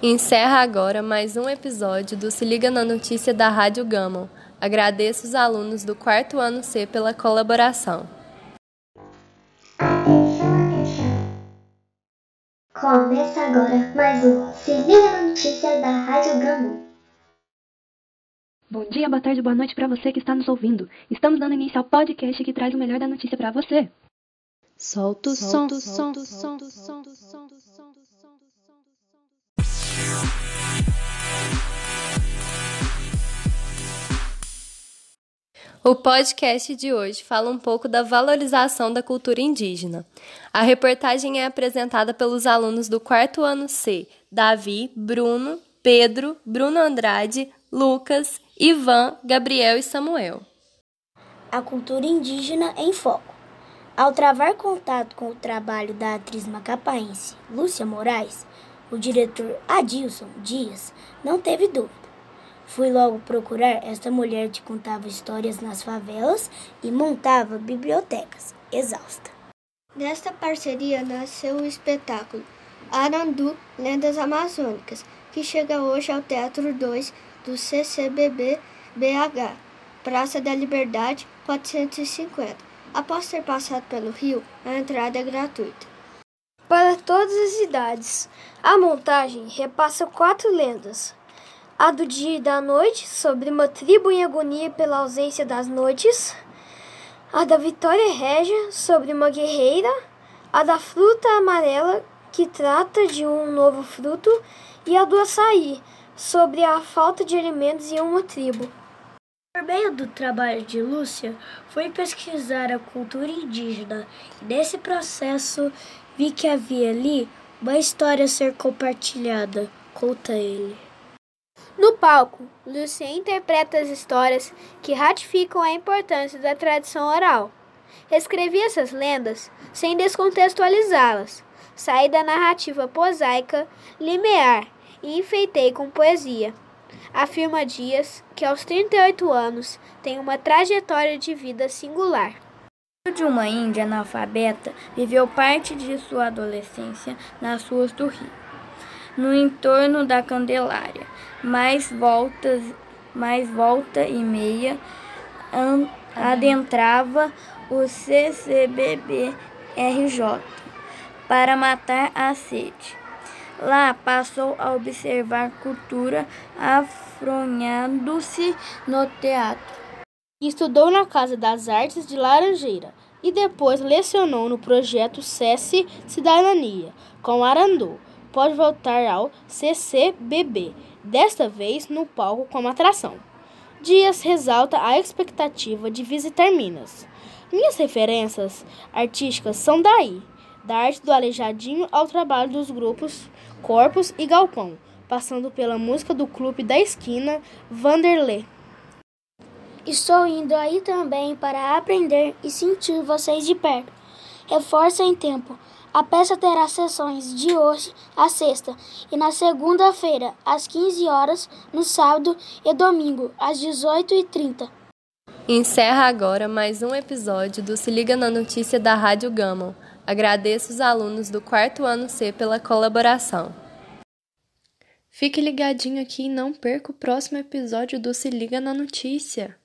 Encerra agora mais um episódio do Se Liga na Notícia da Rádio Gama. Agradeço os alunos do quarto ano C pela colaboração. Começa agora mais um Se Liga na Notícia da Rádio Gama. Bom dia, boa tarde, boa noite para você que está nos ouvindo. Estamos dando início ao podcast que traz o melhor da notícia para você. Solta o som, som, som, som, som, som, som. O podcast de hoje fala um pouco da valorização da cultura indígena. A reportagem é apresentada pelos alunos do quarto ano C, Davi, Bruno, Pedro, Bruno Andrade, Lucas, Ivan, Gabriel e Samuel. A cultura indígena em foco. Ao travar contato com o trabalho da atriz macapaense Lúcia Moraes, o diretor Adilson Dias não teve dúvida Fui logo procurar esta mulher que contava histórias nas favelas e montava bibliotecas. Exausta. Nesta parceria nasceu o espetáculo Arandu Lendas Amazônicas, que chega hoje ao Teatro 2 do CCBB BH, Praça da Liberdade 450. Após ter passado pelo rio, a entrada é gratuita. Para todas as idades, a montagem repassa quatro lendas, a do dia e da noite, sobre uma tribo em agonia pela ausência das noites, a da Vitória Régia, sobre uma guerreira, a da fruta amarela, que trata de um novo fruto, e a do açaí, sobre a falta de alimentos em uma tribo. Por meio do trabalho de Lúcia, fui pesquisar a cultura indígena e nesse processo vi que havia ali uma história a ser compartilhada, conta ele. No palco, Lucien interpreta as histórias que ratificam a importância da tradição oral. Escrevi essas lendas sem descontextualizá-las. Saí da narrativa prosaica, linear e enfeitei com poesia. Afirma Dias que aos 38 anos tem uma trajetória de vida singular. de uma índia analfabeta, viveu parte de sua adolescência nas ruas do Rio no entorno da Candelária, mais voltas, mais volta e meia adentrava o CCBB RJ para matar a sede. Lá passou a observar cultura afronhando-se no teatro. Estudou na Casa das Artes de Laranjeira e depois lecionou no projeto SESI Cidadania com Arandu pode voltar ao CCBB, desta vez no palco como atração. Dias ressalta a expectativa de visitar Minas. Minhas referências artísticas são daí, da arte do Aleijadinho ao trabalho dos grupos Corpos e Galpão, passando pela música do Clube da Esquina, Vanderlei. Estou indo aí também para aprender e sentir vocês de perto. Reforça em tempo. A peça terá sessões de hoje à sexta e na segunda-feira, às 15 horas, no sábado e domingo, às 18h30. Encerra agora mais um episódio do Se Liga na Notícia da Rádio Gama. Agradeço os alunos do quarto ano C pela colaboração. Fique ligadinho aqui e não perca o próximo episódio do Se Liga na Notícia.